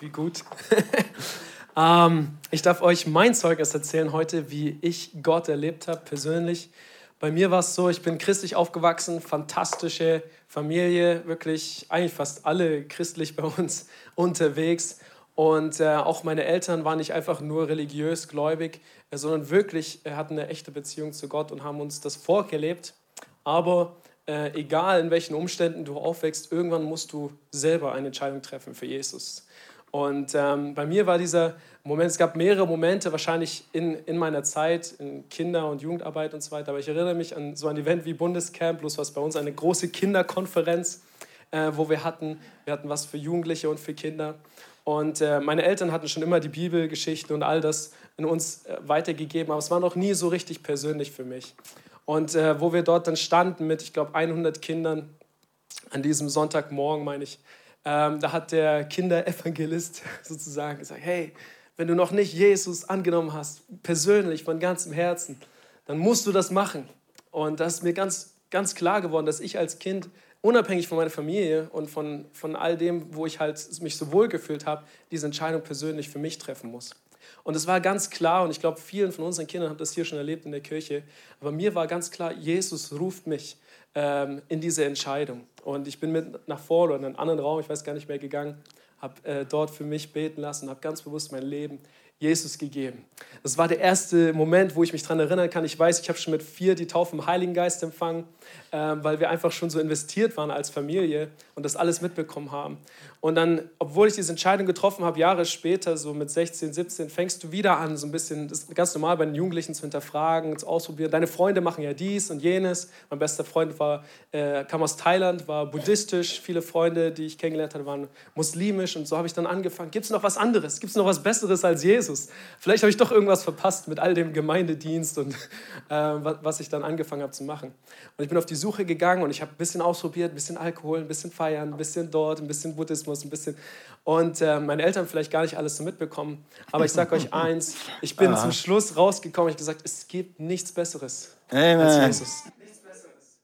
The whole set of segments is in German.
Wie gut. ähm, ich darf euch mein Zeugnis erzählen heute, wie ich Gott erlebt habe, persönlich. Bei mir war es so, ich bin christlich aufgewachsen, fantastische Familie, wirklich eigentlich fast alle christlich bei uns unterwegs. Und äh, auch meine Eltern waren nicht einfach nur religiös gläubig, äh, sondern wirklich äh, hatten eine echte Beziehung zu Gott und haben uns das vorgelebt. Aber äh, egal in welchen Umständen du aufwächst, irgendwann musst du selber eine Entscheidung treffen für Jesus. Und ähm, bei mir war dieser Moment, es gab mehrere Momente wahrscheinlich in, in meiner Zeit, in Kinder- und Jugendarbeit und so weiter, aber ich erinnere mich an so ein Event wie Bundescamp, bloß was bei uns eine große Kinderkonferenz, äh, wo wir hatten. Wir hatten was für Jugendliche und für Kinder. Und äh, meine Eltern hatten schon immer die Bibelgeschichten und all das in uns äh, weitergegeben, aber es war noch nie so richtig persönlich für mich. Und äh, wo wir dort dann standen mit, ich glaube, 100 Kindern an diesem Sonntagmorgen, meine ich, ähm, da hat der Kinderevangelist sozusagen gesagt, hey, wenn du noch nicht Jesus angenommen hast, persönlich, von ganzem Herzen, dann musst du das machen. Und das ist mir ganz, ganz klar geworden, dass ich als Kind, unabhängig von meiner Familie und von, von all dem, wo ich halt mich so wohl gefühlt habe, diese Entscheidung persönlich für mich treffen muss. Und es war ganz klar, und ich glaube, vielen von unseren Kindern haben das hier schon erlebt in der Kirche, aber mir war ganz klar, Jesus ruft mich ähm, in diese Entscheidung. Und ich bin mit nach vorne oder in einen anderen Raum, ich weiß gar nicht mehr, gegangen, habe äh, dort für mich beten lassen, habe ganz bewusst mein Leben Jesus gegeben. Das war der erste Moment, wo ich mich daran erinnern kann. Ich weiß, ich habe schon mit vier die Taufe im Heiligen Geist empfangen, weil wir einfach schon so investiert waren als Familie und das alles mitbekommen haben. Und dann, obwohl ich diese Entscheidung getroffen habe, Jahre später, so mit 16, 17, fängst du wieder an, so ein bisschen, das ist ganz normal bei den Jugendlichen zu hinterfragen, zu ausprobieren. Deine Freunde machen ja dies und jenes. Mein bester Freund war, äh, kam aus Thailand, war buddhistisch. Viele Freunde, die ich kennengelernt hatte, waren muslimisch. Und so habe ich dann angefangen, gibt es noch was anderes? Gibt es noch was Besseres als Jesus? Vielleicht habe ich doch irgendwas verpasst mit all dem Gemeindedienst und äh, was ich dann angefangen habe zu machen. Und ich bin auf die Suche gegangen und ich habe ein bisschen ausprobiert, ein bisschen Alkohol, ein bisschen feiern, ein bisschen dort, ein bisschen Buddhismus ein bisschen. Und äh, meine Eltern vielleicht gar nicht alles so mitbekommen. Aber ich sage euch eins: Ich bin Aha. zum Schluss rausgekommen. Ich habe gesagt, es gibt nichts Besseres Amen. als Jesus. Nichts Besseres.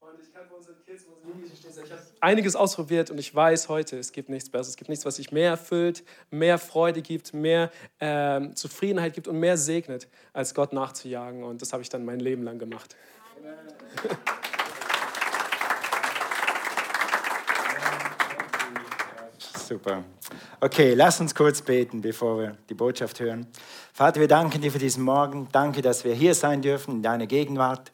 Und ich kann für unsere Kids, für unsere Jugendlichen stehen. Ich habe einiges ausprobiert und ich weiß heute, es gibt nichts Besseres. Es gibt nichts, was sich mehr erfüllt, mehr Freude gibt, mehr äh, Zufriedenheit gibt und mehr segnet, als Gott nachzujagen. Und das habe ich dann mein Leben lang gemacht. Amen. Super. Okay, lass uns kurz beten, bevor wir die Botschaft hören. Vater, wir danken dir für diesen Morgen. Danke, dass wir hier sein dürfen in deiner Gegenwart.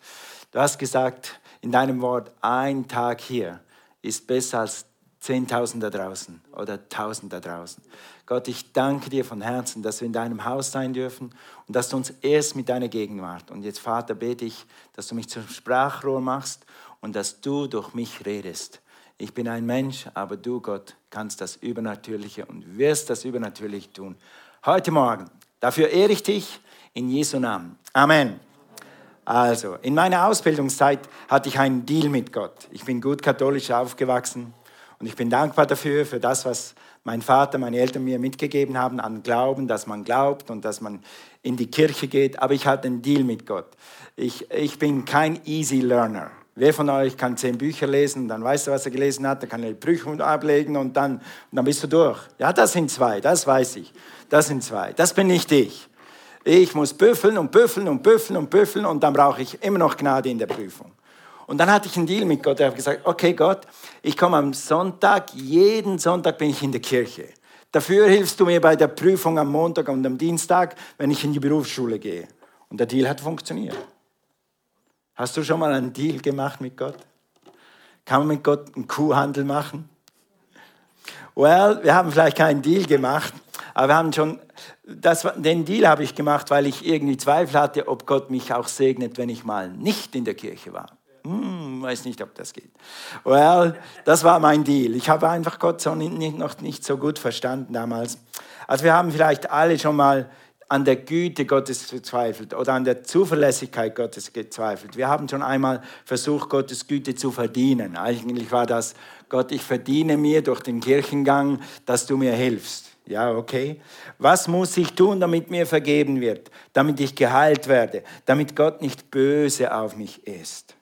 Du hast gesagt in deinem Wort, ein Tag hier ist besser als 10.000 da draußen oder 1.000 da draußen. Gott, ich danke dir von Herzen, dass wir in deinem Haus sein dürfen und dass du uns erst mit deiner Gegenwart. Und jetzt, Vater, bete ich, dass du mich zum Sprachrohr machst und dass du durch mich redest. Ich bin ein Mensch, aber du, Gott, kannst das Übernatürliche und wirst das Übernatürliche tun. Heute Morgen. Dafür ehre ich dich in Jesu Namen. Amen. Also, in meiner Ausbildungszeit hatte ich einen Deal mit Gott. Ich bin gut katholisch aufgewachsen und ich bin dankbar dafür, für das, was mein Vater, meine Eltern mir mitgegeben haben an Glauben, dass man glaubt und dass man in die Kirche geht. Aber ich hatte einen Deal mit Gott. Ich, ich bin kein Easy Learner. Wer von euch kann zehn Bücher lesen, dann weißt du, was er gelesen hat, dann kann er die Prüfung ablegen und dann, und dann bist du durch. Ja, das sind zwei, das weiß ich. Das sind zwei. Das bin nicht ich. Ich muss büffeln und büffeln und büffeln und büffeln und dann brauche ich immer noch Gnade in der Prüfung. Und dann hatte ich einen Deal mit Gott. Er hat gesagt, okay Gott, ich komme am Sonntag, jeden Sonntag bin ich in der Kirche. Dafür hilfst du mir bei der Prüfung am Montag und am Dienstag, wenn ich in die Berufsschule gehe. Und der Deal hat funktioniert. Hast du schon mal einen Deal gemacht mit Gott? Kann man mit Gott einen Kuhhandel machen? Well, wir haben vielleicht keinen Deal gemacht, aber wir haben schon, das, den Deal habe ich gemacht, weil ich irgendwie Zweifel hatte, ob Gott mich auch segnet, wenn ich mal nicht in der Kirche war. Hm, weiß nicht, ob das geht. Well, das war mein Deal. Ich habe einfach Gott so nicht, noch nicht so gut verstanden damals. Also wir haben vielleicht alle schon mal an der Güte Gottes gezweifelt oder an der Zuverlässigkeit Gottes gezweifelt. Wir haben schon einmal versucht, Gottes Güte zu verdienen. Eigentlich war das, Gott, ich verdiene mir durch den Kirchengang, dass du mir hilfst. Ja, okay. Was muss ich tun, damit mir vergeben wird, damit ich geheilt werde, damit Gott nicht böse auf mich ist?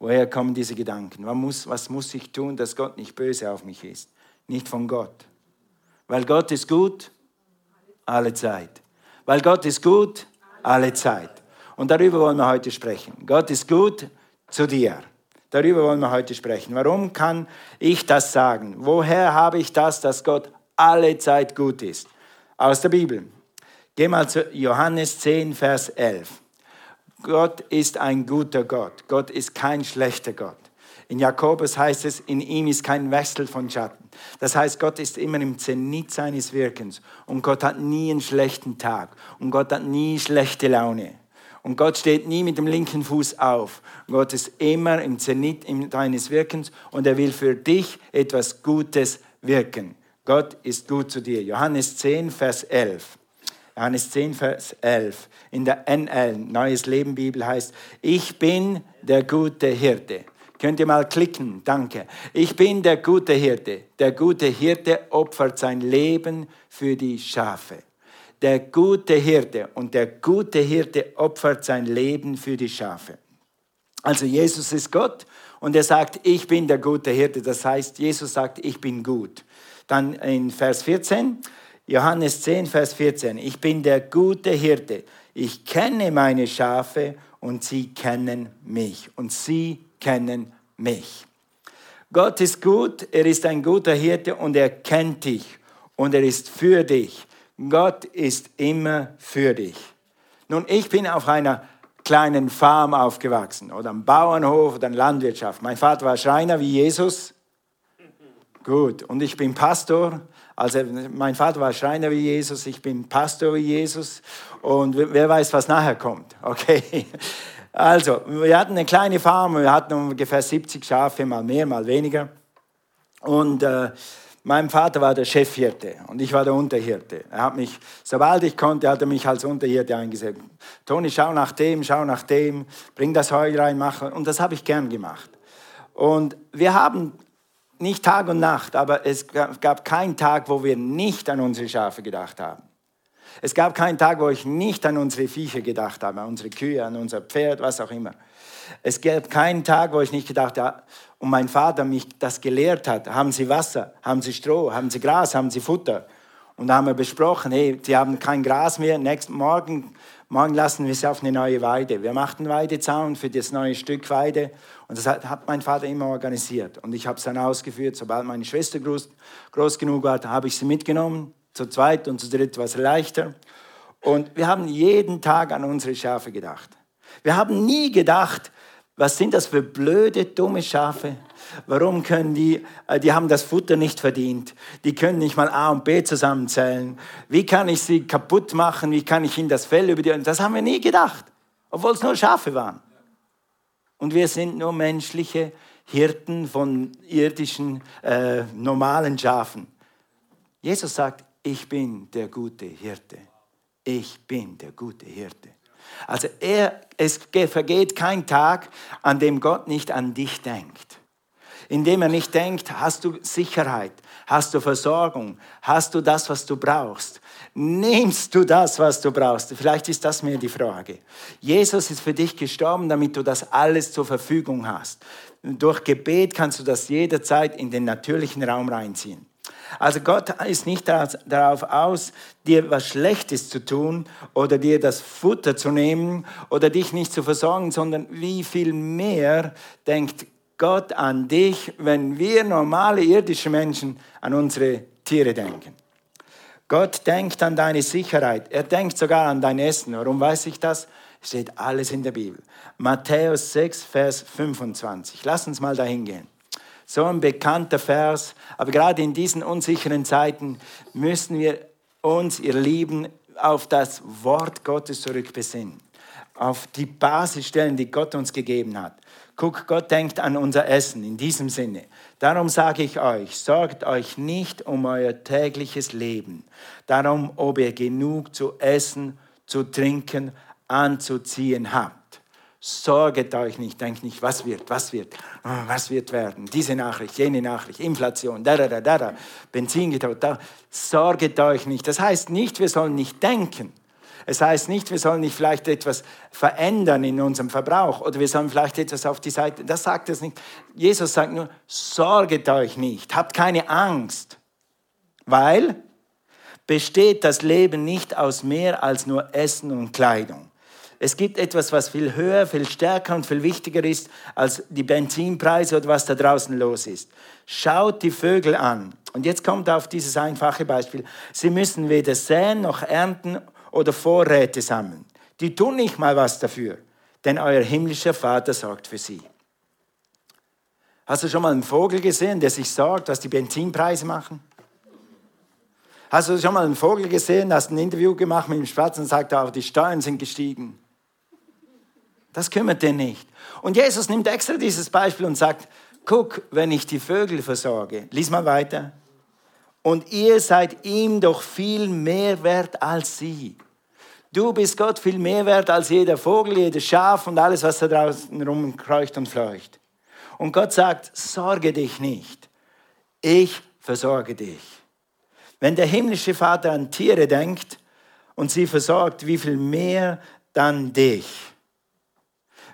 Woher kommen diese Gedanken? Was muss, was muss ich tun, dass Gott nicht böse auf mich ist? Nicht von Gott. Weil Gott ist gut, alle Zeit. Weil Gott ist gut, alle Zeit. Und darüber wollen wir heute sprechen. Gott ist gut zu dir. Darüber wollen wir heute sprechen. Warum kann ich das sagen? Woher habe ich das, dass Gott alle Zeit gut ist? Aus der Bibel. Geh mal zu Johannes 10, Vers 11. Gott ist ein guter Gott. Gott ist kein schlechter Gott. In Jakobus heißt es, in ihm ist kein Wechsel von Schatten. Das heißt, Gott ist immer im Zenit seines Wirkens und Gott hat nie einen schlechten Tag und Gott hat nie schlechte Laune. Und Gott steht nie mit dem linken Fuß auf. Gott ist immer im Zenit deines Wirkens und er will für dich etwas Gutes wirken. Gott ist gut zu dir. Johannes 10, Vers 11. Johannes 10, Vers 11. In der NL, Neues Leben Bibel heißt, ich bin der gute Hirte. Könnt ihr mal klicken? Danke. Ich bin der gute Hirte. Der gute Hirte opfert sein Leben für die Schafe. Der gute Hirte und der gute Hirte opfert sein Leben für die Schafe. Also Jesus ist Gott und er sagt, ich bin der gute Hirte. Das heißt, Jesus sagt, ich bin gut. Dann in Vers 14, Johannes 10, Vers 14, ich bin der gute Hirte. Ich kenne meine Schafe und sie kennen mich. Und sie kennen mich. Gott ist gut, er ist ein guter Hirte und er kennt dich und er ist für dich. Gott ist immer für dich. Nun, ich bin auf einer kleinen Farm aufgewachsen oder am Bauernhof oder in Landwirtschaft. Mein Vater war Schreiner wie Jesus. Gut, und ich bin Pastor. Also mein Vater war Schreiner wie Jesus, ich bin Pastor wie Jesus und wer weiß, was nachher kommt. Okay. Also, wir hatten eine kleine Farm, wir hatten ungefähr 70 Schafe, mal mehr, mal weniger. Und äh, mein Vater war der Chefhirte und ich war der Unterhirte. Er hat mich, sobald ich konnte, hat er mich als Unterhirte eingesetzt. Toni, schau nach dem, schau nach dem, bring das Heu rein, mach. Und das habe ich gern gemacht. Und wir haben nicht Tag und Nacht, aber es gab keinen Tag, wo wir nicht an unsere Schafe gedacht haben. Es gab keinen Tag, wo ich nicht an unsere Viecher gedacht habe, an unsere Kühe, an unser Pferd, was auch immer. Es gab keinen Tag, wo ich nicht gedacht habe, und mein Vater mich das gelehrt hat, haben Sie Wasser, haben Sie Stroh, haben Sie Gras, haben Sie Futter. Und da haben wir besprochen, hey, Sie haben kein Gras mehr, nächsten Morgen, morgen lassen wir Sie auf eine neue Weide. Wir machten Weidezaun für das neue Stück Weide und das hat, mein Vater immer organisiert. Und ich habe es dann ausgeführt, sobald meine Schwester groß, groß genug war, habe ich sie mitgenommen zu zweit und zu dritt war es leichter. Und wir haben jeden Tag an unsere Schafe gedacht. Wir haben nie gedacht, was sind das für blöde, dumme Schafe? Warum können die, äh, die haben das Futter nicht verdient. Die können nicht mal A und B zusammenzählen. Wie kann ich sie kaputt machen? Wie kann ich ihnen das Fell über die, das haben wir nie gedacht. Obwohl es nur Schafe waren. Und wir sind nur menschliche Hirten von irdischen, äh, normalen Schafen. Jesus sagt, ich bin der gute Hirte. Ich bin der gute Hirte. Also er, es vergeht kein Tag, an dem Gott nicht an dich denkt. Indem er nicht denkt, hast du Sicherheit, hast du Versorgung, hast du das, was du brauchst. Nimmst du das, was du brauchst? Vielleicht ist das mir die Frage. Jesus ist für dich gestorben, damit du das alles zur Verfügung hast. Durch Gebet kannst du das jederzeit in den natürlichen Raum reinziehen. Also Gott ist nicht darauf aus, dir was Schlechtes zu tun oder dir das Futter zu nehmen oder dich nicht zu versorgen, sondern wie viel mehr denkt Gott an dich, wenn wir normale irdische Menschen an unsere Tiere denken. Gott denkt an deine Sicherheit. Er denkt sogar an dein Essen. Warum weiß ich das? Steht alles in der Bibel. Matthäus 6, Vers 25. Lass uns mal dahin gehen. So ein bekannter Vers. Aber gerade in diesen unsicheren Zeiten müssen wir uns, ihr Lieben, auf das Wort Gottes zurückbesinnen. Auf die Basisstellen, die Gott uns gegeben hat. Guck, Gott denkt an unser Essen in diesem Sinne. Darum sage ich euch, sorgt euch nicht um euer tägliches Leben. Darum, ob ihr genug zu essen, zu trinken, anzuziehen habt. Sorget euch nicht, denkt nicht, was wird, was wird, ah, was wird werden. Diese Nachricht, jene Nachricht, Inflation, da, da, da, da, da Benzin getaut, da. Sorget euch nicht. Das heißt nicht, wir sollen nicht denken. Es heißt nicht, wir sollen nicht vielleicht etwas verändern in unserem Verbrauch oder wir sollen vielleicht etwas auf die Seite. Das sagt es nicht. Jesus sagt nur, sorget euch nicht, habt keine Angst. Weil besteht das Leben nicht aus mehr als nur Essen und Kleidung. Es gibt etwas, was viel höher, viel stärker und viel wichtiger ist als die Benzinpreise oder was da draußen los ist. Schaut die Vögel an. Und jetzt kommt auf dieses einfache Beispiel. Sie müssen weder säen noch ernten oder Vorräte sammeln. Die tun nicht mal was dafür, denn euer himmlischer Vater sorgt für sie. Hast du schon mal einen Vogel gesehen, der sich sorgt, was die Benzinpreise machen? Hast du schon mal einen Vogel gesehen, hast ein Interview gemacht mit dem Spatz und sagt, auch die Steuern sind gestiegen? Das kümmert den nicht. Und Jesus nimmt extra dieses Beispiel und sagt, guck, wenn ich die Vögel versorge, lies mal weiter, und ihr seid ihm doch viel mehr wert als sie. Du bist Gott viel mehr wert als jeder Vogel, jedes Schaf und alles, was da draußen rumkreucht und fleucht. Und Gott sagt, sorge dich nicht, ich versorge dich. Wenn der himmlische Vater an Tiere denkt und sie versorgt, wie viel mehr dann dich?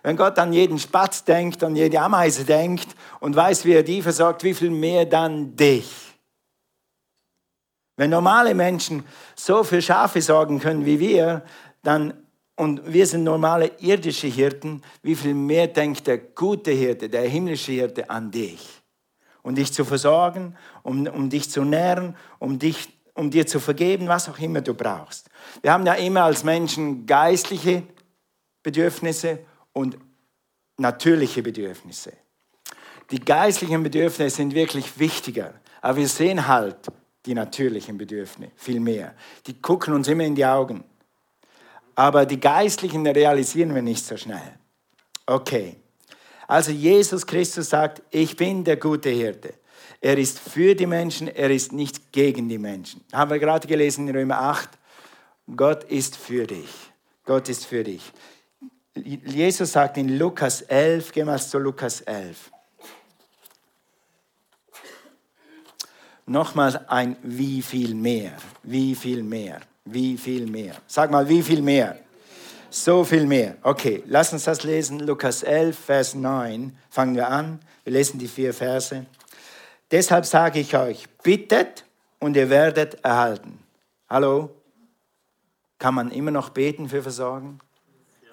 Wenn Gott an jeden Spatz denkt, an jede Ameise denkt und weiß, wie er die versorgt, wie viel mehr dann dich? Wenn normale Menschen so für Schafe sorgen können wie wir, dann, und wir sind normale irdische Hirten, wie viel mehr denkt der gute Hirte, der himmlische Hirte an dich? Um dich zu versorgen, um, um dich zu nähren, um, dich, um dir zu vergeben, was auch immer du brauchst. Wir haben ja immer als Menschen geistliche Bedürfnisse und natürliche Bedürfnisse. Die geistlichen Bedürfnisse sind wirklich wichtiger, aber wir sehen halt die natürlichen Bedürfnisse viel mehr. Die gucken uns immer in die Augen. Aber die geistlichen realisieren wir nicht so schnell. Okay. Also Jesus Christus sagt, ich bin der gute Hirte. Er ist für die Menschen, er ist nicht gegen die Menschen. Haben wir gerade gelesen in Römer 8. Gott ist für dich. Gott ist für dich. Jesus sagt in Lukas 11, gehen wir zu Lukas 11. Nochmal ein wie viel mehr, wie viel mehr, wie viel mehr. Sag mal, wie viel mehr? So viel mehr. Okay, lass uns das lesen. Lukas 11, Vers 9. Fangen wir an. Wir lesen die vier Verse. Deshalb sage ich euch, bittet und ihr werdet erhalten. Hallo? Kann man immer noch beten für Versorgen?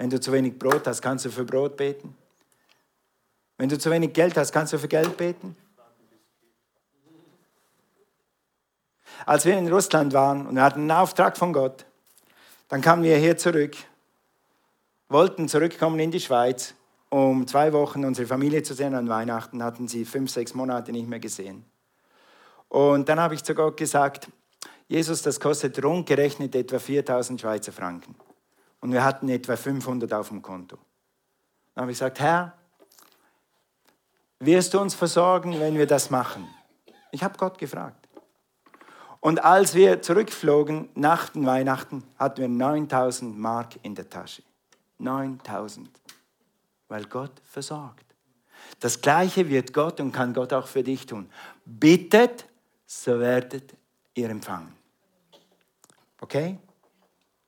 Wenn du zu wenig Brot hast, kannst du für Brot beten. Wenn du zu wenig Geld hast, kannst du für Geld beten. Als wir in Russland waren und wir hatten einen Auftrag von Gott, dann kamen wir hier zurück, wollten zurückkommen in die Schweiz, um zwei Wochen unsere Familie zu sehen. An Weihnachten hatten sie fünf, sechs Monate nicht mehr gesehen. Und dann habe ich zu Gott gesagt, Jesus, das kostet rund gerechnet etwa 4000 Schweizer Franken und wir hatten etwa 500 auf dem Konto. Dann habe ich gesagt, Herr, wirst du uns versorgen, wenn wir das machen? Ich habe Gott gefragt. Und als wir zurückflogen nach den Weihnachten, hatten wir 9000 Mark in der Tasche. 9000. Weil Gott versorgt. Das Gleiche wird Gott und kann Gott auch für dich tun. Bittet, so werdet ihr empfangen. Okay?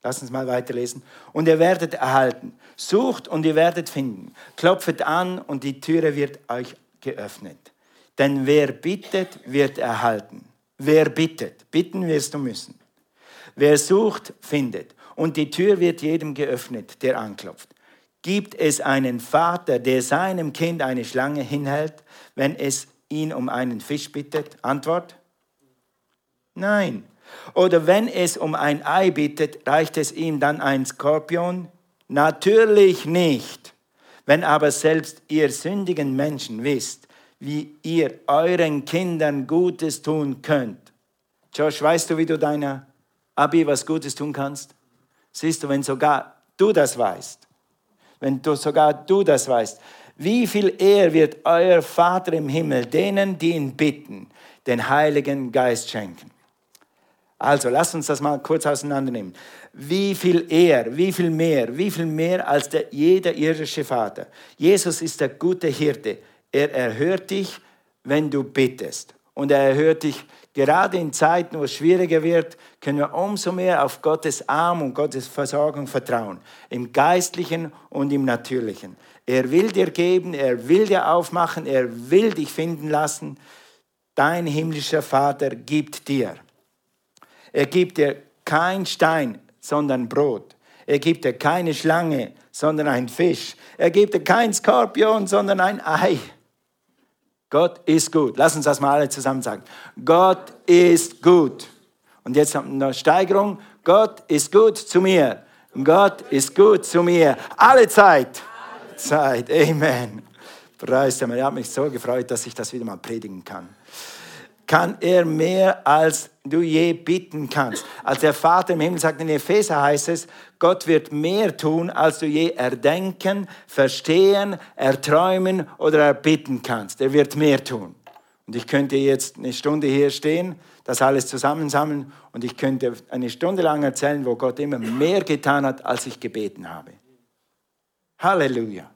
Lass uns mal weiterlesen. Und ihr werdet erhalten. Sucht und ihr werdet finden. Klopft an und die Türe wird euch geöffnet. Denn wer bittet, wird erhalten. Wer bittet, bitten wirst du müssen. Wer sucht, findet. Und die Tür wird jedem geöffnet, der anklopft. Gibt es einen Vater, der seinem Kind eine Schlange hinhält, wenn es ihn um einen Fisch bittet? Antwort? Nein. Oder wenn es um ein Ei bittet, reicht es ihm dann ein Skorpion? Natürlich nicht. Wenn aber selbst ihr sündigen Menschen wisst, wie ihr euren Kindern Gutes tun könnt. Josh, weißt du, wie du deiner Abi was Gutes tun kannst? Siehst du, wenn sogar du das weißt, wenn du sogar du das weißt, wie viel eher wird euer Vater im Himmel denen, die ihn bitten, den Heiligen Geist schenken. Also, lasst uns das mal kurz auseinandernehmen. Wie viel eher, wie viel mehr, wie viel mehr als der, jeder irdische Vater. Jesus ist der gute Hirte. Er erhört dich, wenn du bittest. Und er erhört dich gerade in Zeiten, wo es schwieriger wird, können wir umso mehr auf Gottes Arm und Gottes Versorgung vertrauen. Im Geistlichen und im Natürlichen. Er will dir geben, er will dir aufmachen, er will dich finden lassen. Dein himmlischer Vater gibt dir. Er gibt dir kein Stein, sondern Brot. Er gibt dir keine Schlange, sondern ein Fisch. Er gibt dir kein Skorpion, sondern ein Ei. Gott ist gut. Lass uns das mal alle zusammen sagen. Gott ist gut. Und jetzt noch Steigerung. Gott ist gut zu mir. Gott ist gut zu mir. Alle Zeit. Zeit. Amen. Preis Ich habe mich so gefreut, dass ich das wieder mal predigen kann kann er mehr, als du je bitten kannst. Als der Vater im Himmel sagt, in Epheser heißt es, Gott wird mehr tun, als du je erdenken, verstehen, erträumen oder erbitten kannst. Er wird mehr tun. Und ich könnte jetzt eine Stunde hier stehen, das alles zusammensammeln und ich könnte eine Stunde lang erzählen, wo Gott immer mehr getan hat, als ich gebeten habe. Halleluja.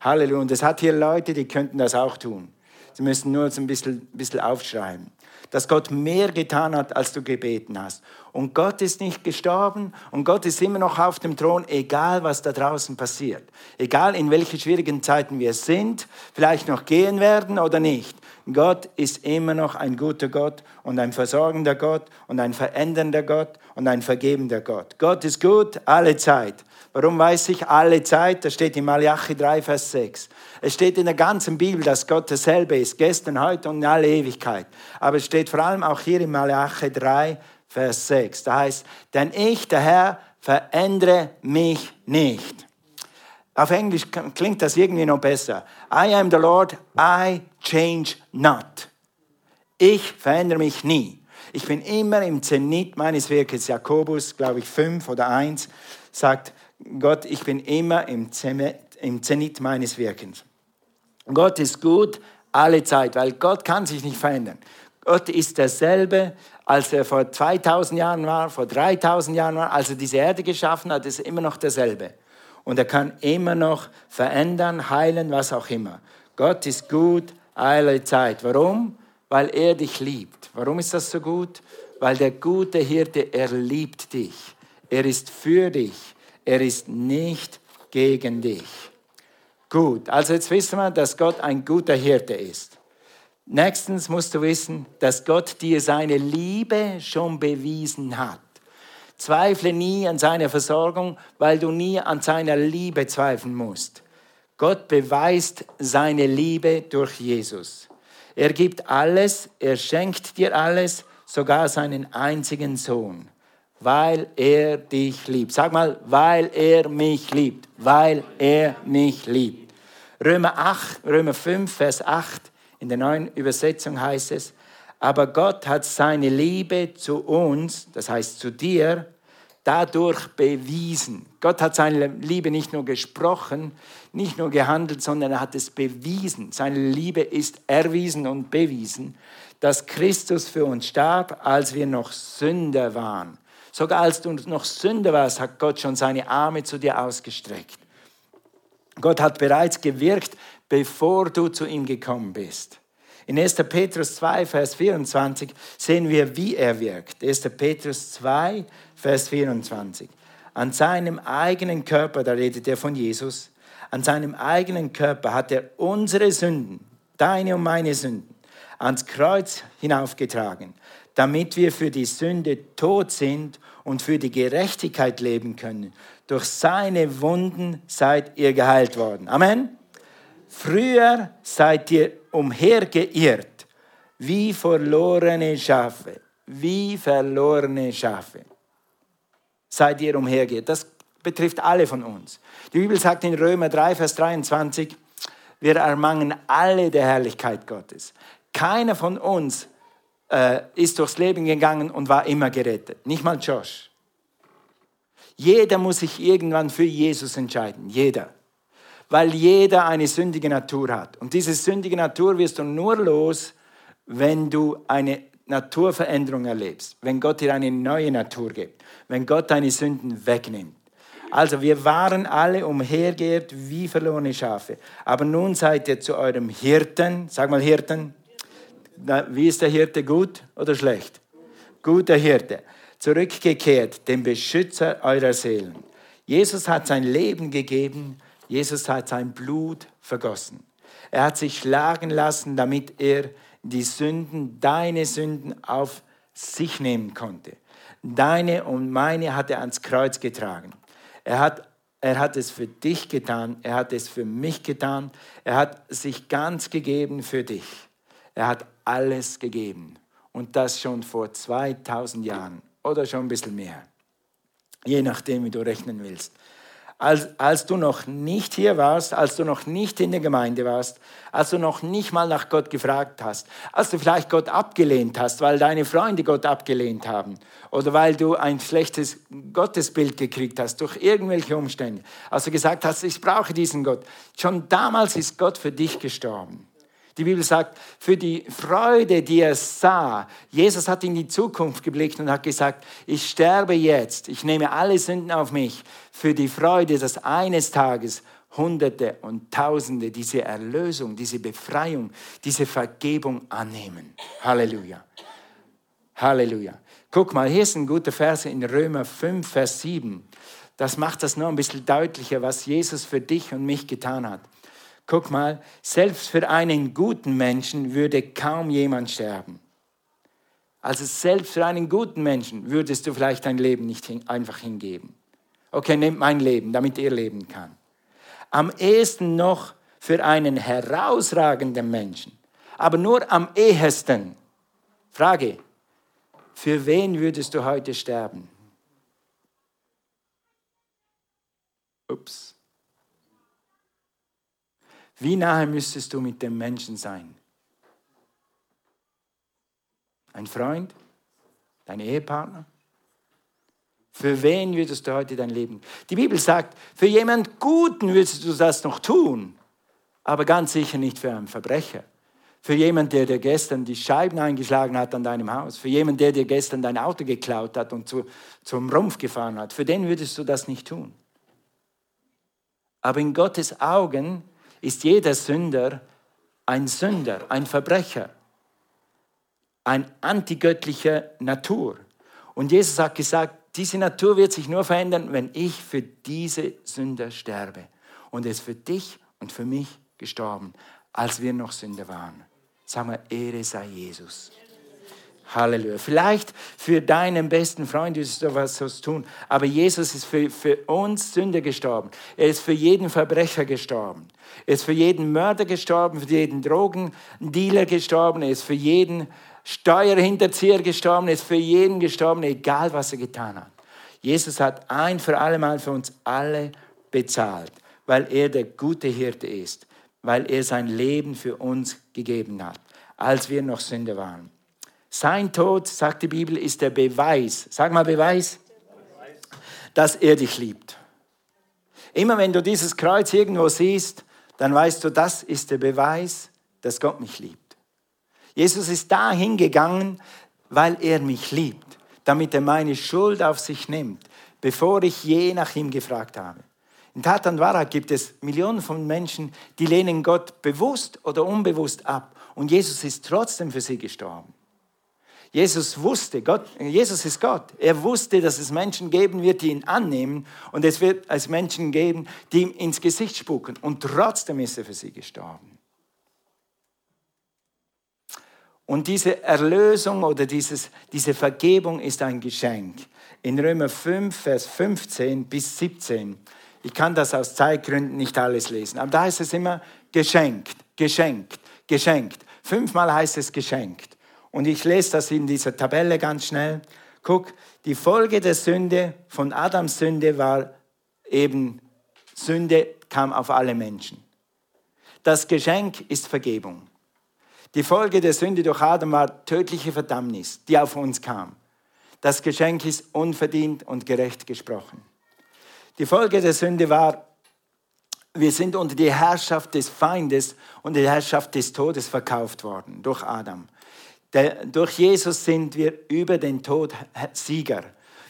Halleluja. Und es hat hier Leute, die könnten das auch tun. Sie müssen nur ein bisschen, bisschen aufschreiben. Dass Gott mehr getan hat, als du gebeten hast. Und Gott ist nicht gestorben und Gott ist immer noch auf dem Thron, egal was da draußen passiert. Egal in welchen schwierigen Zeiten wir sind, vielleicht noch gehen werden oder nicht. Gott ist immer noch ein guter Gott und ein versorgender Gott und ein verändernder Gott und ein vergebender Gott. Gott ist gut alle Zeit. Warum weiß ich alle Zeit? Das steht in Malachi 3, Vers 6. Es steht in der ganzen Bibel, dass Gott dasselbe ist, gestern, heute und in alle Ewigkeit. Aber es steht vor allem auch hier in Malachi 3, Vers 6. Da heißt, denn ich, der Herr, verändere mich nicht. Auf Englisch klingt das irgendwie noch besser. I am the Lord, I change not. Ich verändere mich nie. Ich bin immer im Zenit meines Wirkens. Jakobus, glaube ich, 5 oder 1 sagt, Gott, ich bin immer im Zenit meines Wirkens. Gott ist gut alle Zeit, weil Gott kann sich nicht verändern. Gott ist derselbe, als er vor 2000 Jahren war, vor 3000 Jahren war, als er diese Erde geschaffen hat, ist er immer noch derselbe. Und er kann immer noch verändern, heilen, was auch immer. Gott ist gut alle Zeit. Warum? Weil er dich liebt. Warum ist das so gut? Weil der gute Hirte, er liebt dich. Er ist für dich. Er ist nicht gegen dich. Gut, also jetzt wissen wir, dass Gott ein guter Hirte ist. Nächstens musst du wissen, dass Gott dir seine Liebe schon bewiesen hat. Zweifle nie an seiner Versorgung, weil du nie an seiner Liebe zweifeln musst. Gott beweist seine Liebe durch Jesus. Er gibt alles, er schenkt dir alles, sogar seinen einzigen Sohn weil er dich liebt. Sag mal, weil er mich liebt, weil er mich liebt. Römer 8, Römer 5, Vers 8, in der neuen Übersetzung heißt es, aber Gott hat seine Liebe zu uns, das heißt zu dir, dadurch bewiesen. Gott hat seine Liebe nicht nur gesprochen, nicht nur gehandelt, sondern er hat es bewiesen. Seine Liebe ist erwiesen und bewiesen, dass Christus für uns starb, als wir noch Sünder waren. Sogar als du noch Sünder warst, hat Gott schon seine Arme zu dir ausgestreckt. Gott hat bereits gewirkt, bevor du zu ihm gekommen bist. In 1. Petrus 2, Vers 24 sehen wir, wie er wirkt. 1. Petrus 2, Vers 24. An seinem eigenen Körper, da redet er von Jesus, an seinem eigenen Körper hat er unsere Sünden, deine und meine Sünden, ans Kreuz hinaufgetragen, damit wir für die Sünde tot sind und für die Gerechtigkeit leben können. Durch seine Wunden seid ihr geheilt worden. Amen. Früher seid ihr umhergeirrt, wie verlorene Schafe. Wie verlorene Schafe. Seid ihr umhergeirrt. Das betrifft alle von uns. Die Bibel sagt in Römer 3, Vers 23, wir ermangen alle der Herrlichkeit Gottes. Keiner von uns äh, ist durchs Leben gegangen und war immer gerettet. Nicht mal Josh. Jeder muss sich irgendwann für Jesus entscheiden. Jeder. Weil jeder eine sündige Natur hat. Und diese sündige Natur wirst du nur los, wenn du eine Naturveränderung erlebst. Wenn Gott dir eine neue Natur gibt. Wenn Gott deine Sünden wegnimmt. Also wir waren alle umhergeirrt wie verlorene Schafe. Aber nun seid ihr zu eurem Hirten, sag mal Hirten, wie ist der Hirte gut oder schlecht? Guter Hirte. Zurückgekehrt, dem Beschützer eurer Seelen. Jesus hat sein Leben gegeben, Jesus hat sein Blut vergossen. Er hat sich schlagen lassen, damit er die Sünden, deine Sünden auf sich nehmen konnte. deine und meine hat er ans Kreuz getragen. Er hat, er hat es für dich getan, er hat es für mich getan, er hat sich ganz gegeben für dich. Er hat alles gegeben und das schon vor 2000 Jahren oder schon ein bisschen mehr, je nachdem, wie du rechnen willst als, als du noch nicht hier warst, als du noch nicht in der Gemeinde warst, als du noch nicht mal nach Gott gefragt hast, als du vielleicht Gott abgelehnt hast, weil deine Freunde Gott abgelehnt haben oder weil du ein schlechtes Gottesbild gekriegt hast durch irgendwelche Umstände, als du gesagt hast, ich brauche diesen Gott. Schon damals ist Gott für dich gestorben. Die Bibel sagt, für die Freude, die er sah, Jesus hat in die Zukunft geblickt und hat gesagt, ich sterbe jetzt, ich nehme alle Sünden auf mich, für die Freude, dass eines Tages Hunderte und Tausende diese Erlösung, diese Befreiung, diese Vergebung annehmen. Halleluja. Halleluja. Guck mal, hier ist ein guter Vers in Römer 5, Vers 7. Das macht das noch ein bisschen deutlicher, was Jesus für dich und mich getan hat. Guck mal, selbst für einen guten Menschen würde kaum jemand sterben. Also selbst für einen guten Menschen würdest du vielleicht dein Leben nicht einfach hingeben. Okay, nehmt mein Leben, damit ihr leben kann. Am ehesten noch für einen herausragenden Menschen. Aber nur am ehesten. Frage, für wen würdest du heute sterben? Ups. Wie nahe müsstest du mit dem Menschen sein? Ein Freund? Dein Ehepartner? Für wen würdest du heute dein Leben? Die Bibel sagt, für jemand Guten würdest du das noch tun, aber ganz sicher nicht für einen Verbrecher. Für jemand, der dir gestern die Scheiben eingeschlagen hat an deinem Haus. Für jemand, der dir gestern dein Auto geklaut hat und zu, zum Rumpf gefahren hat. Für den würdest du das nicht tun. Aber in Gottes Augen ist jeder Sünder ein Sünder, ein Verbrecher, ein antigöttlicher Natur. Und Jesus hat gesagt, diese Natur wird sich nur verändern, wenn ich für diese Sünder sterbe. Und er ist für dich und für mich gestorben, als wir noch Sünder waren. Sagen wir, Ehre sei Jesus. Halleluja. Vielleicht für deinen besten Freund ist du was zu tun, aber Jesus ist für, für uns Sünder gestorben. Er ist für jeden Verbrecher gestorben. Er ist für jeden Mörder gestorben, für jeden Drogendealer gestorben, er ist für jeden Steuerhinterzieher gestorben, er ist für jeden gestorben, egal was er getan hat. Jesus hat ein für alle Mal für uns alle bezahlt, weil er der gute Hirte ist, weil er sein Leben für uns gegeben hat, als wir noch Sünder waren. Sein Tod, sagt die Bibel, ist der Beweis, sag mal Beweis, dass er dich liebt. Immer wenn du dieses Kreuz irgendwo siehst, dann weißt du, das ist der Beweis, dass Gott mich liebt. Jesus ist dahin gegangen, weil er mich liebt, damit er meine Schuld auf sich nimmt, bevor ich je nach ihm gefragt habe. In Tatan Wahrheit gibt es Millionen von Menschen, die lehnen Gott bewusst oder unbewusst ab. Und Jesus ist trotzdem für sie gestorben. Jesus wusste, Gott, Jesus ist Gott. Er wusste, dass es Menschen geben wird, die ihn annehmen und es wird es Menschen geben, die ihm ins Gesicht spucken. Und trotzdem ist er für sie gestorben. Und diese Erlösung oder dieses, diese Vergebung ist ein Geschenk. In Römer 5, Vers 15 bis 17. Ich kann das aus Zeitgründen nicht alles lesen, aber da heißt es immer geschenkt, geschenkt, geschenkt. Fünfmal heißt es geschenkt. Und ich lese das in dieser Tabelle ganz schnell. Guck, die Folge der Sünde, von Adams Sünde war eben, Sünde kam auf alle Menschen. Das Geschenk ist Vergebung. Die Folge der Sünde durch Adam war tödliche Verdammnis, die auf uns kam. Das Geschenk ist unverdient und gerecht gesprochen. Die Folge der Sünde war, wir sind unter die Herrschaft des Feindes und die Herrschaft des Todes verkauft worden durch Adam. Durch Jesus sind wir über den Tod Sieger.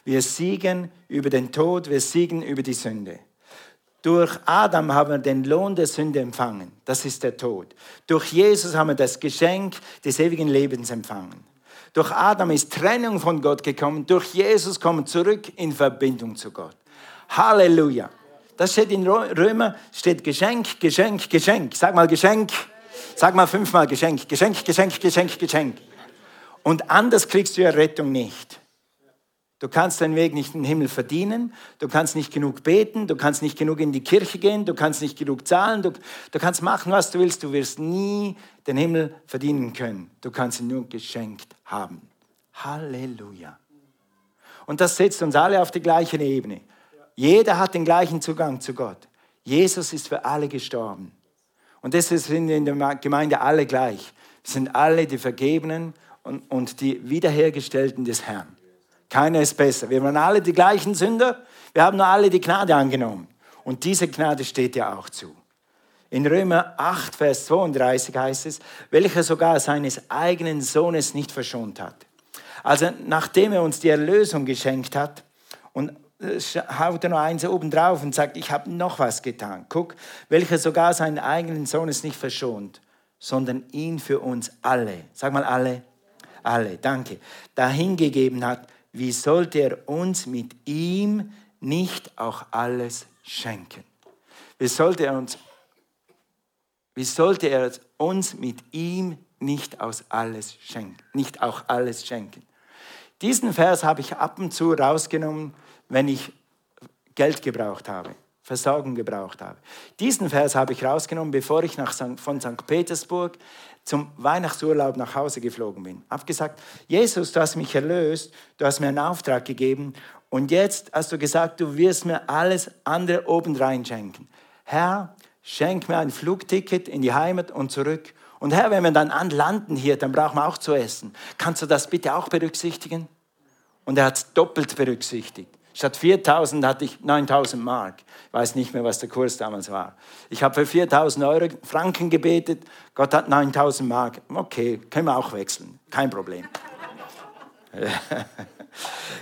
Wir siegen über den Tod, wir siegen über die Sünde. Durch Adam haben wir den Lohn der Sünde empfangen. Das ist der Tod. Durch Jesus haben wir das Geschenk des ewigen Lebens empfangen. Durch Adam ist Trennung von Gott gekommen. Durch Jesus kommen wir zurück in Verbindung zu Gott. Halleluja. Das steht in Römer, steht Geschenk, Geschenk, Geschenk. Sag mal Geschenk. Sag mal fünfmal Geschenk. Geschenk, Geschenk, Geschenk, Geschenk. Und anders kriegst du Errettung nicht. Du kannst deinen Weg nicht in den Himmel verdienen, du kannst nicht genug beten, du kannst nicht genug in die Kirche gehen, du kannst nicht genug zahlen, du, du kannst machen, was du willst, du wirst nie den Himmel verdienen können. Du kannst ihn nur geschenkt haben. Halleluja. Und das setzt uns alle auf die gleiche Ebene. Jeder hat den gleichen Zugang zu Gott. Jesus ist für alle gestorben. Und deshalb sind wir in der Gemeinde alle gleich. Wir sind alle die Vergebenen und, und die Wiederhergestellten des Herrn. Keiner ist besser. Wir waren alle die gleichen Sünder. Wir haben nur alle die Gnade angenommen. Und diese Gnade steht ja auch zu. In Römer 8, Vers 32 heißt es, welcher sogar seines eigenen Sohnes nicht verschont hat. Also nachdem er uns die Erlösung geschenkt hat und äh, haut er noch eins oben drauf und sagt, ich habe noch was getan. Guck, welcher sogar seinen eigenen Sohnes nicht verschont, sondern ihn für uns alle, sag mal alle, alle, danke, dahingegeben hat, wie sollte er uns mit ihm nicht auch alles schenken? Wie sollte er uns, wie sollte er uns mit ihm nicht, aus alles schenken, nicht auch alles schenken? Diesen Vers habe ich ab und zu rausgenommen, wenn ich Geld gebraucht habe, Versorgung gebraucht habe. Diesen Vers habe ich rausgenommen, bevor ich nach St. von St. Petersburg zum Weihnachtsurlaub nach Hause geflogen bin. Habe gesagt, Jesus, du hast mich erlöst, du hast mir einen Auftrag gegeben und jetzt hast du gesagt, du wirst mir alles andere obendrein schenken. Herr, schenk mir ein Flugticket in die Heimat und zurück. Und Herr, wenn wir dann anlanden hier, dann brauchen wir auch zu essen. Kannst du das bitte auch berücksichtigen? Und er hat es doppelt berücksichtigt. Statt 4000 hatte ich 9000 Mark. Ich weiß nicht mehr, was der Kurs damals war. Ich habe für 4000 Euro Franken gebetet. Gott hat 9000 Mark. Okay, können wir auch wechseln. Kein Problem.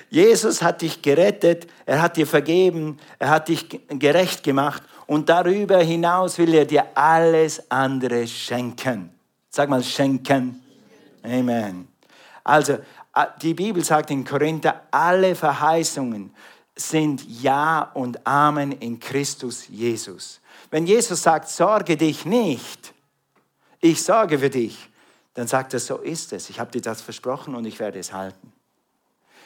Jesus hat dich gerettet, er hat dir vergeben, er hat dich gerecht gemacht und darüber hinaus will er dir alles andere schenken. Sag mal schenken. Amen. Also die Bibel sagt in Korinther, alle Verheißungen sind Ja und Amen in Christus Jesus. Wenn Jesus sagt, sorge dich nicht, ich sorge für dich, dann sagt er, so ist es. Ich habe dir das versprochen und ich werde es halten.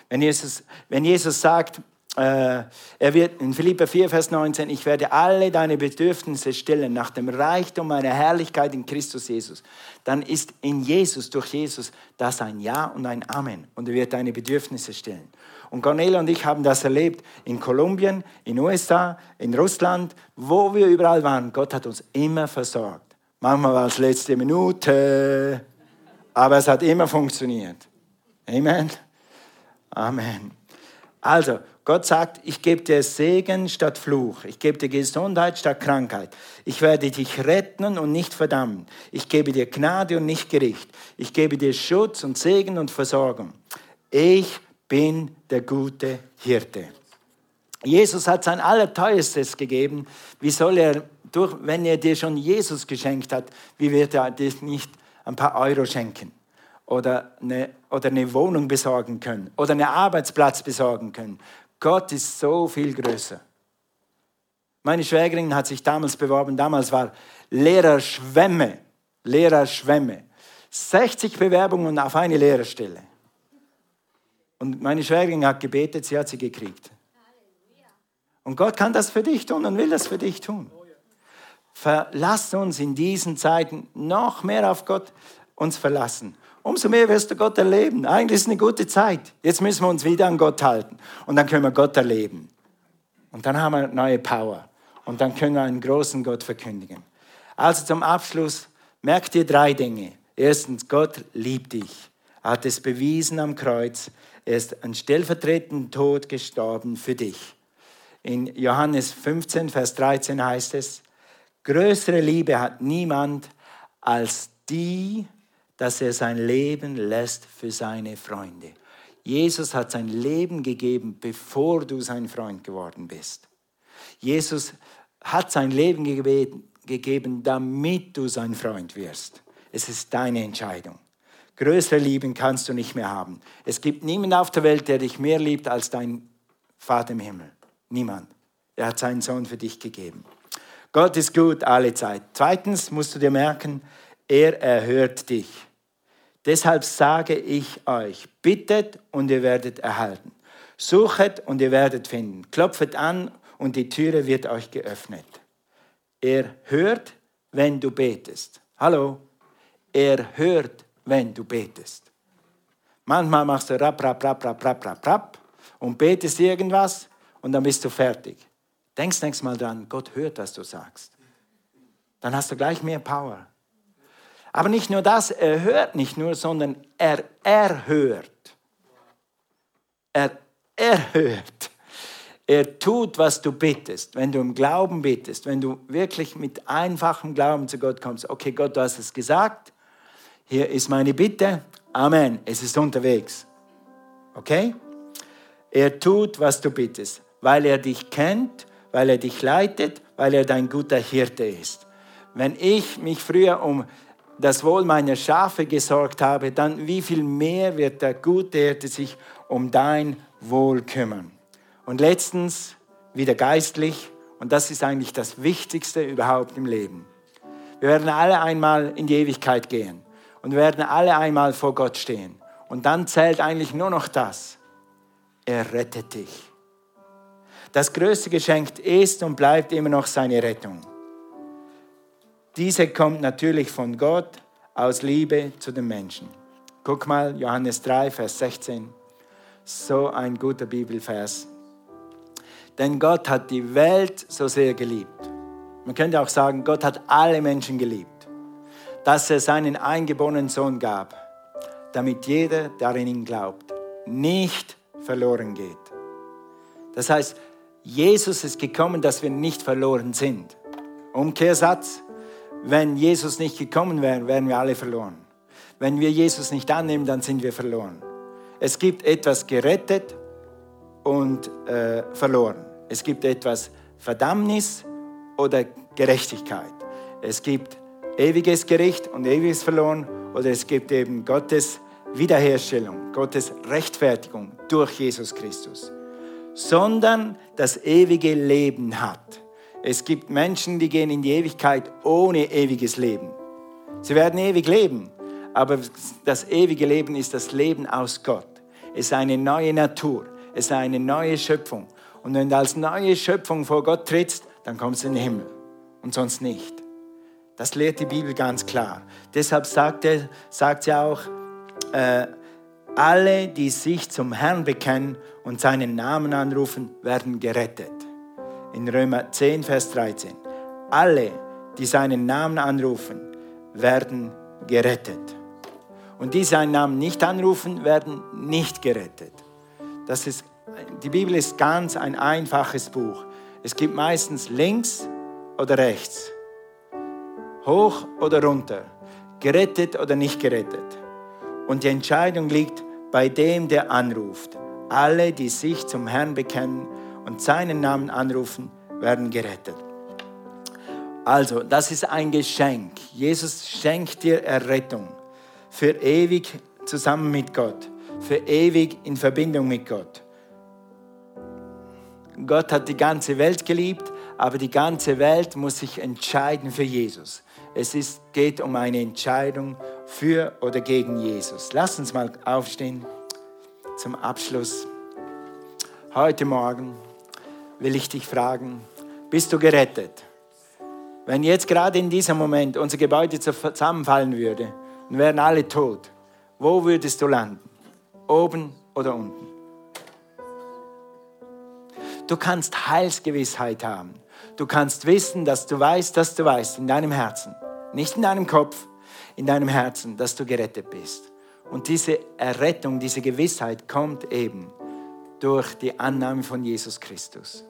Wenn Jesus, wenn Jesus sagt, er wird in Philippa 4, Vers 19, ich werde alle deine Bedürfnisse stillen nach dem Reichtum meiner Herrlichkeit in Christus Jesus. Dann ist in Jesus, durch Jesus, das ein Ja und ein Amen. Und er wird deine Bedürfnisse stillen. Und Cornelia und ich haben das erlebt in Kolumbien, in USA, in Russland, wo wir überall waren. Gott hat uns immer versorgt. Manchmal war es letzte Minute, aber es hat immer funktioniert. Amen. Amen. Also, Gott sagt, ich gebe dir Segen statt Fluch. Ich gebe dir Gesundheit statt Krankheit. Ich werde dich retten und nicht verdammen. Ich gebe dir Gnade und nicht Gericht. Ich gebe dir Schutz und Segen und Versorgung. Ich bin der gute Hirte. Jesus hat sein Allerteuerstes gegeben. Wie soll er, durch, wenn er dir schon Jesus geschenkt hat, wie wird er dir nicht ein paar Euro schenken? Oder eine, oder eine Wohnung besorgen können? Oder einen Arbeitsplatz besorgen können? Gott ist so viel größer. Meine Schwägerin hat sich damals beworben, damals war Lehrerschwemme, Lehrerschwemme. 60 Bewerbungen auf eine Lehrerstelle. Und meine Schwägerin hat gebetet, sie hat sie gekriegt. Und Gott kann das für dich tun und will das für dich tun. Verlass uns in diesen Zeiten noch mehr auf Gott uns verlassen umso mehr wirst du Gott erleben. Eigentlich ist es eine gute Zeit. Jetzt müssen wir uns wieder an Gott halten und dann können wir Gott erleben. Und dann haben wir neue Power und dann können wir einen großen Gott verkündigen. Also zum Abschluss, merkt dir drei Dinge. Erstens, Gott liebt dich. Er hat es bewiesen am Kreuz. Er ist einen stellvertretenden Tod gestorben für dich. In Johannes 15, Vers 13 heißt es, größere Liebe hat niemand als die, dass er sein Leben lässt für seine Freunde. Jesus hat sein Leben gegeben, bevor du sein Freund geworden bist. Jesus hat sein Leben gegeben, damit du sein Freund wirst. Es ist deine Entscheidung. Größere Lieben kannst du nicht mehr haben. Es gibt niemanden auf der Welt, der dich mehr liebt als dein Vater im Himmel. Niemand. Er hat seinen Sohn für dich gegeben. Gott ist gut alle Zeit. Zweitens musst du dir merken, er erhört dich. Deshalb sage ich euch, bittet und ihr werdet erhalten. Suchet und ihr werdet finden. Klopfet an und die Türe wird euch geöffnet. Er hört, wenn du betest. Hallo? Er hört, wenn du betest. Manchmal machst du rap, rap, rap, rap, rap, rap, rap und betest irgendwas und dann bist du fertig. Denkst nächstes Mal dran, Gott hört, was du sagst. Dann hast du gleich mehr Power. Aber nicht nur das, er hört nicht nur, sondern er erhört. Er erhört. Er tut, was du bittest. Wenn du im Glauben bittest, wenn du wirklich mit einfachem Glauben zu Gott kommst, okay, Gott, du hast es gesagt, hier ist meine Bitte, Amen, es ist unterwegs. Okay? Er tut, was du bittest, weil er dich kennt, weil er dich leitet, weil er dein guter Hirte ist. Wenn ich mich früher um das Wohl meiner Schafe gesorgt habe, dann wie viel mehr wird der gute Hirte sich um dein Wohl kümmern. Und letztens wieder geistlich, und das ist eigentlich das Wichtigste überhaupt im Leben. Wir werden alle einmal in die Ewigkeit gehen und werden alle einmal vor Gott stehen. Und dann zählt eigentlich nur noch das. Er rettet dich. Das größte Geschenk ist und bleibt immer noch seine Rettung. Diese kommt natürlich von Gott aus Liebe zu den Menschen. Guck mal, Johannes 3, Vers 16. So ein guter Bibelvers. Denn Gott hat die Welt so sehr geliebt. Man könnte auch sagen, Gott hat alle Menschen geliebt, dass er seinen eingeborenen Sohn gab, damit jeder, der in ihn glaubt, nicht verloren geht. Das heißt, Jesus ist gekommen, dass wir nicht verloren sind. Umkehrsatz, wenn Jesus nicht gekommen wäre, wären wir alle verloren. Wenn wir Jesus nicht annehmen, dann sind wir verloren. Es gibt etwas gerettet und äh, verloren. Es gibt etwas Verdammnis oder Gerechtigkeit. Es gibt ewiges Gericht und ewiges Verloren oder es gibt eben Gottes Wiederherstellung, Gottes Rechtfertigung durch Jesus Christus, sondern das ewige Leben hat. Es gibt Menschen, die gehen in die Ewigkeit ohne ewiges Leben. Sie werden ewig leben, aber das ewige Leben ist das Leben aus Gott. Es ist eine neue Natur, es ist eine neue Schöpfung. Und wenn du als neue Schöpfung vor Gott trittst, dann kommst du in den Himmel und sonst nicht. Das lehrt die Bibel ganz klar. Deshalb sagt, er, sagt sie auch, äh, alle, die sich zum Herrn bekennen und seinen Namen anrufen, werden gerettet in Römer 10, Vers 13. Alle, die seinen Namen anrufen, werden gerettet. Und die seinen Namen nicht anrufen, werden nicht gerettet. Das ist, die Bibel ist ganz ein einfaches Buch. Es gibt meistens links oder rechts, hoch oder runter, gerettet oder nicht gerettet. Und die Entscheidung liegt bei dem, der anruft. Alle, die sich zum Herrn bekennen und seinen Namen anrufen, werden gerettet. Also, das ist ein Geschenk. Jesus schenkt dir Errettung für ewig zusammen mit Gott, für ewig in Verbindung mit Gott. Gott hat die ganze Welt geliebt, aber die ganze Welt muss sich entscheiden für Jesus. Es ist, geht um eine Entscheidung für oder gegen Jesus. Lass uns mal aufstehen zum Abschluss. Heute Morgen will ich dich fragen, bist du gerettet? Wenn jetzt gerade in diesem Moment unser Gebäude zusammenfallen würde und wären alle tot, wo würdest du landen? Oben oder unten? Du kannst Heilsgewissheit haben. Du kannst wissen, dass du weißt, dass du weißt in deinem Herzen, nicht in deinem Kopf, in deinem Herzen, dass du gerettet bist. Und diese Errettung, diese Gewissheit kommt eben durch die Annahme von Jesus Christus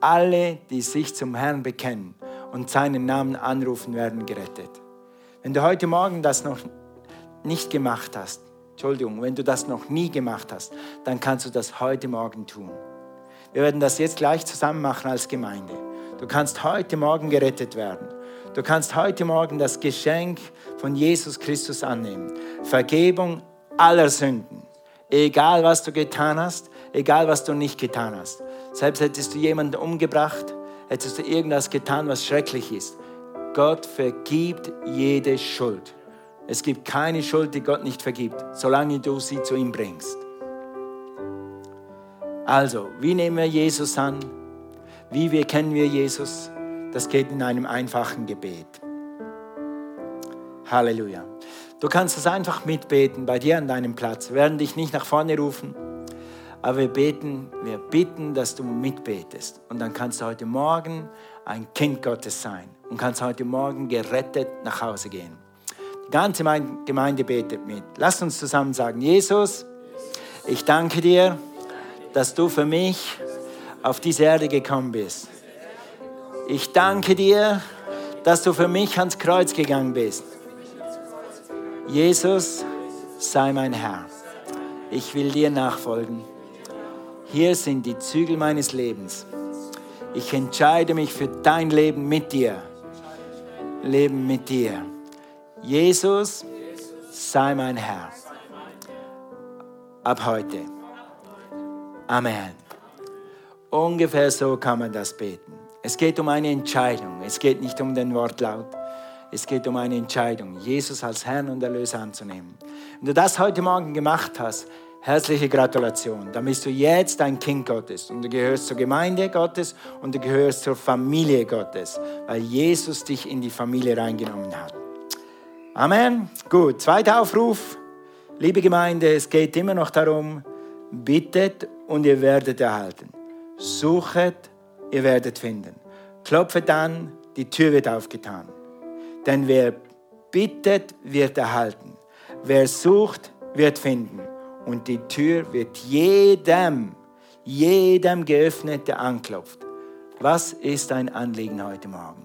alle, die sich zum Herrn bekennen und seinen Namen anrufen, werden gerettet. Wenn du heute Morgen das noch nicht gemacht hast, Entschuldigung, wenn du das noch nie gemacht hast, dann kannst du das heute Morgen tun. Wir werden das jetzt gleich zusammen machen als Gemeinde. Du kannst heute Morgen gerettet werden. Du kannst heute Morgen das Geschenk von Jesus Christus annehmen. Vergebung aller Sünden. Egal was du getan hast, egal was du nicht getan hast. Selbst hättest du jemanden umgebracht, hättest du irgendwas getan, was schrecklich ist. Gott vergibt jede Schuld. Es gibt keine Schuld, die Gott nicht vergibt, solange du sie zu ihm bringst. Also, wie nehmen wir Jesus an? Wie wir kennen wir Jesus? Das geht in einem einfachen Gebet. Halleluja. Du kannst es einfach mitbeten bei dir an deinem Platz. Wir werden dich nicht nach vorne rufen, aber wir beten, wir bitten, dass du mitbetest. Und dann kannst du heute Morgen ein Kind Gottes sein und kannst heute Morgen gerettet nach Hause gehen. Die ganze Gemeinde betet mit. Lass uns zusammen sagen, Jesus, ich danke dir, dass du für mich auf diese Erde gekommen bist. Ich danke dir, dass du für mich ans Kreuz gegangen bist. Jesus, sei mein Herr. Ich will dir nachfolgen. Hier sind die Zügel meines Lebens. Ich entscheide mich für dein Leben mit dir. Leben mit dir. Jesus, sei mein Herr. Ab heute. Amen. Ungefähr so kann man das beten. Es geht um eine Entscheidung. Es geht nicht um den Wortlaut. Es geht um eine Entscheidung, Jesus als Herrn und Erlöser anzunehmen. Wenn du das heute Morgen gemacht hast, herzliche Gratulation. Dann bist du jetzt ein Kind Gottes und du gehörst zur Gemeinde Gottes und du gehörst zur Familie Gottes, weil Jesus dich in die Familie reingenommen hat. Amen. Gut, zweiter Aufruf. Liebe Gemeinde, es geht immer noch darum, bittet und ihr werdet erhalten. Suchet, ihr werdet finden. Klopfet an, die Tür wird aufgetan. Denn wer bittet, wird erhalten. Wer sucht, wird finden. Und die Tür wird jedem, jedem geöffnet, der anklopft. Was ist dein Anliegen heute Morgen?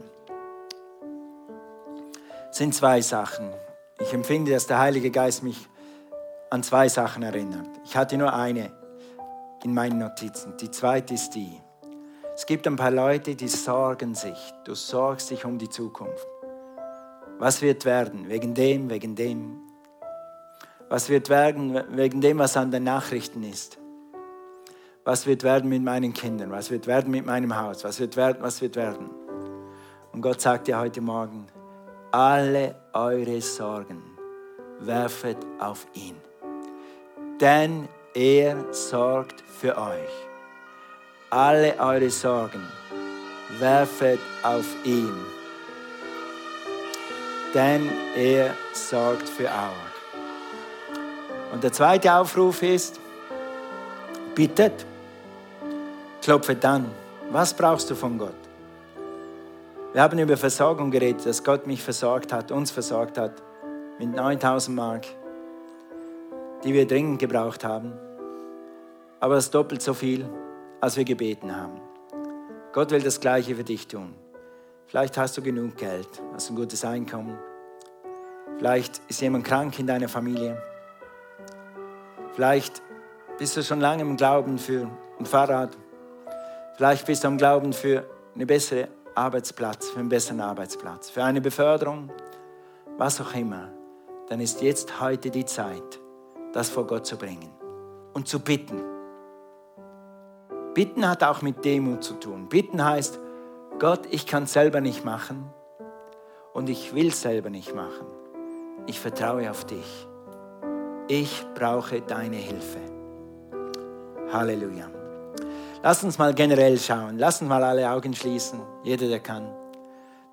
Es sind zwei Sachen. Ich empfinde, dass der Heilige Geist mich an zwei Sachen erinnert. Ich hatte nur eine in meinen Notizen. Die zweite ist die. Es gibt ein paar Leute, die sorgen sich. Du sorgst dich um die Zukunft. Was wird werden? Wegen dem, wegen dem. Was wird werden wegen dem, was an den Nachrichten ist? Was wird werden mit meinen Kindern? Was wird werden mit meinem Haus? Was wird werden? Was wird werden? Und Gott sagt dir heute Morgen, alle eure Sorgen werfet auf ihn. Denn er sorgt für euch. Alle eure Sorgen werfet auf ihn denn er sorgt für Auer. Und der zweite Aufruf ist, bittet, klopfe dann. Was brauchst du von Gott? Wir haben über Versorgung geredet, dass Gott mich versorgt hat, uns versorgt hat mit 9000 Mark, die wir dringend gebraucht haben. Aber das ist doppelt so viel, als wir gebeten haben. Gott will das Gleiche für dich tun. Vielleicht hast du genug Geld, hast ein gutes Einkommen. Vielleicht ist jemand krank in deiner Familie. Vielleicht bist du schon lange im Glauben für ein Fahrrad. Vielleicht bist du am Glauben für einen besseren Arbeitsplatz, für einen besseren Arbeitsplatz, für eine Beförderung, was auch immer. Dann ist jetzt heute die Zeit, das vor Gott zu bringen und zu bitten. Bitten hat auch mit Demut zu tun. Bitten heißt, Gott, ich kann selber nicht machen und ich will selber nicht machen. Ich vertraue auf dich. Ich brauche deine Hilfe. Halleluja. Lass uns mal generell schauen. Lass uns mal alle Augen schließen. Jeder, der kann.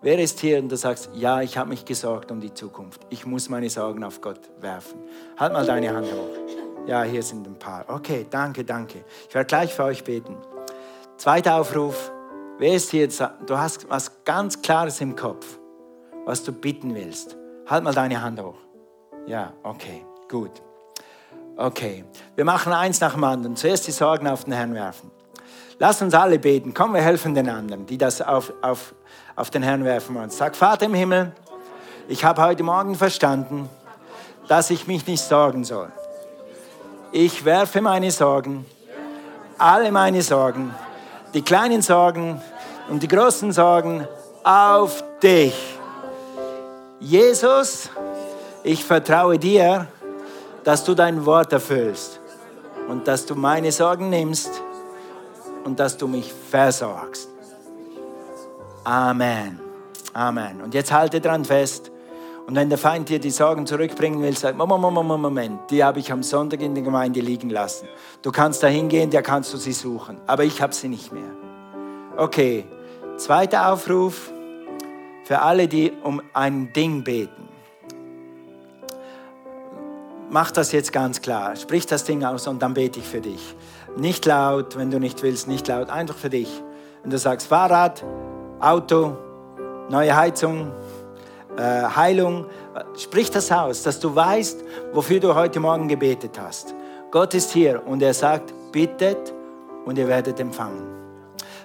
Wer ist hier und du sagst, ja, ich habe mich gesorgt um die Zukunft. Ich muss meine Sorgen auf Gott werfen. Halt mal deine Hand hoch. Ja, hier sind ein paar. Okay, danke, danke. Ich werde gleich für euch beten. Zweiter Aufruf. Wer ist hier? Du hast was ganz Klares im Kopf, was du bitten willst. Halt mal deine Hand hoch. Ja, okay, gut. Okay, wir machen eins nach dem anderen. Zuerst die Sorgen auf den Herrn werfen. Lass uns alle beten. Komm, wir helfen den anderen, die das auf, auf, auf den Herrn werfen wollen. Sag, Vater im Himmel, ich habe heute Morgen verstanden, dass ich mich nicht sorgen soll. Ich werfe meine Sorgen, alle meine Sorgen, die kleinen Sorgen und die großen Sorgen auf dich. Jesus, ich vertraue dir, dass du dein Wort erfüllst und dass du meine Sorgen nimmst und dass du mich versorgst. Amen. Amen. Und jetzt halte dran fest Und wenn der Feind dir die Sorgen zurückbringen will, sag, Moment, Moment, Moment, die habe ich am Sonntag in der Gemeinde liegen lassen. Du kannst da hingehen, da kannst du sie suchen. Aber ich habe sie nicht mehr. Okay, zweiter Aufruf für alle, die um ein Ding beten. Mach das jetzt ganz klar. Sprich das Ding aus und dann bete ich für dich. Nicht laut, wenn du nicht willst, nicht laut, einfach für dich. Wenn du sagst Fahrrad, Auto, neue Heizung, äh, Heilung, sprich das aus, dass du weißt, wofür du heute Morgen gebetet hast. Gott ist hier und er sagt, bittet und ihr werdet empfangen.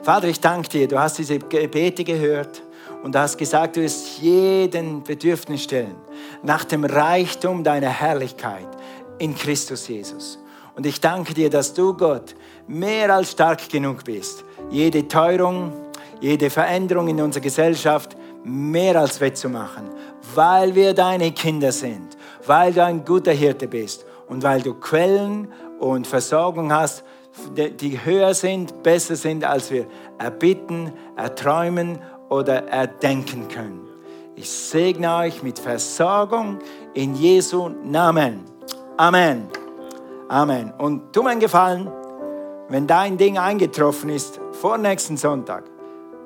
Vater, ich danke dir, du hast diese Gebete gehört und du hast gesagt, du wirst jeden Bedürfnis stellen nach dem Reichtum deiner Herrlichkeit in Christus Jesus. Und ich danke dir, dass du, Gott, mehr als stark genug bist, jede Teuerung, jede Veränderung in unserer Gesellschaft mehr als wettzumachen, weil wir deine Kinder sind, weil du ein guter Hirte bist und weil du Quellen und Versorgung hast, die höher sind, besser sind, als wir erbitten, erträumen oder erdenken können. Ich segne euch mit Versorgung in Jesu Namen. Amen. Amen. Und tu mir einen Gefallen, wenn dein Ding eingetroffen ist vor nächsten Sonntag,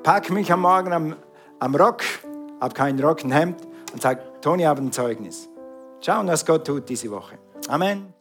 pack mich am Morgen am, am Rock, hab kein Rockenhemd und sag, Toni, habe ein Zeugnis. Schauen, was Gott tut diese Woche. Amen.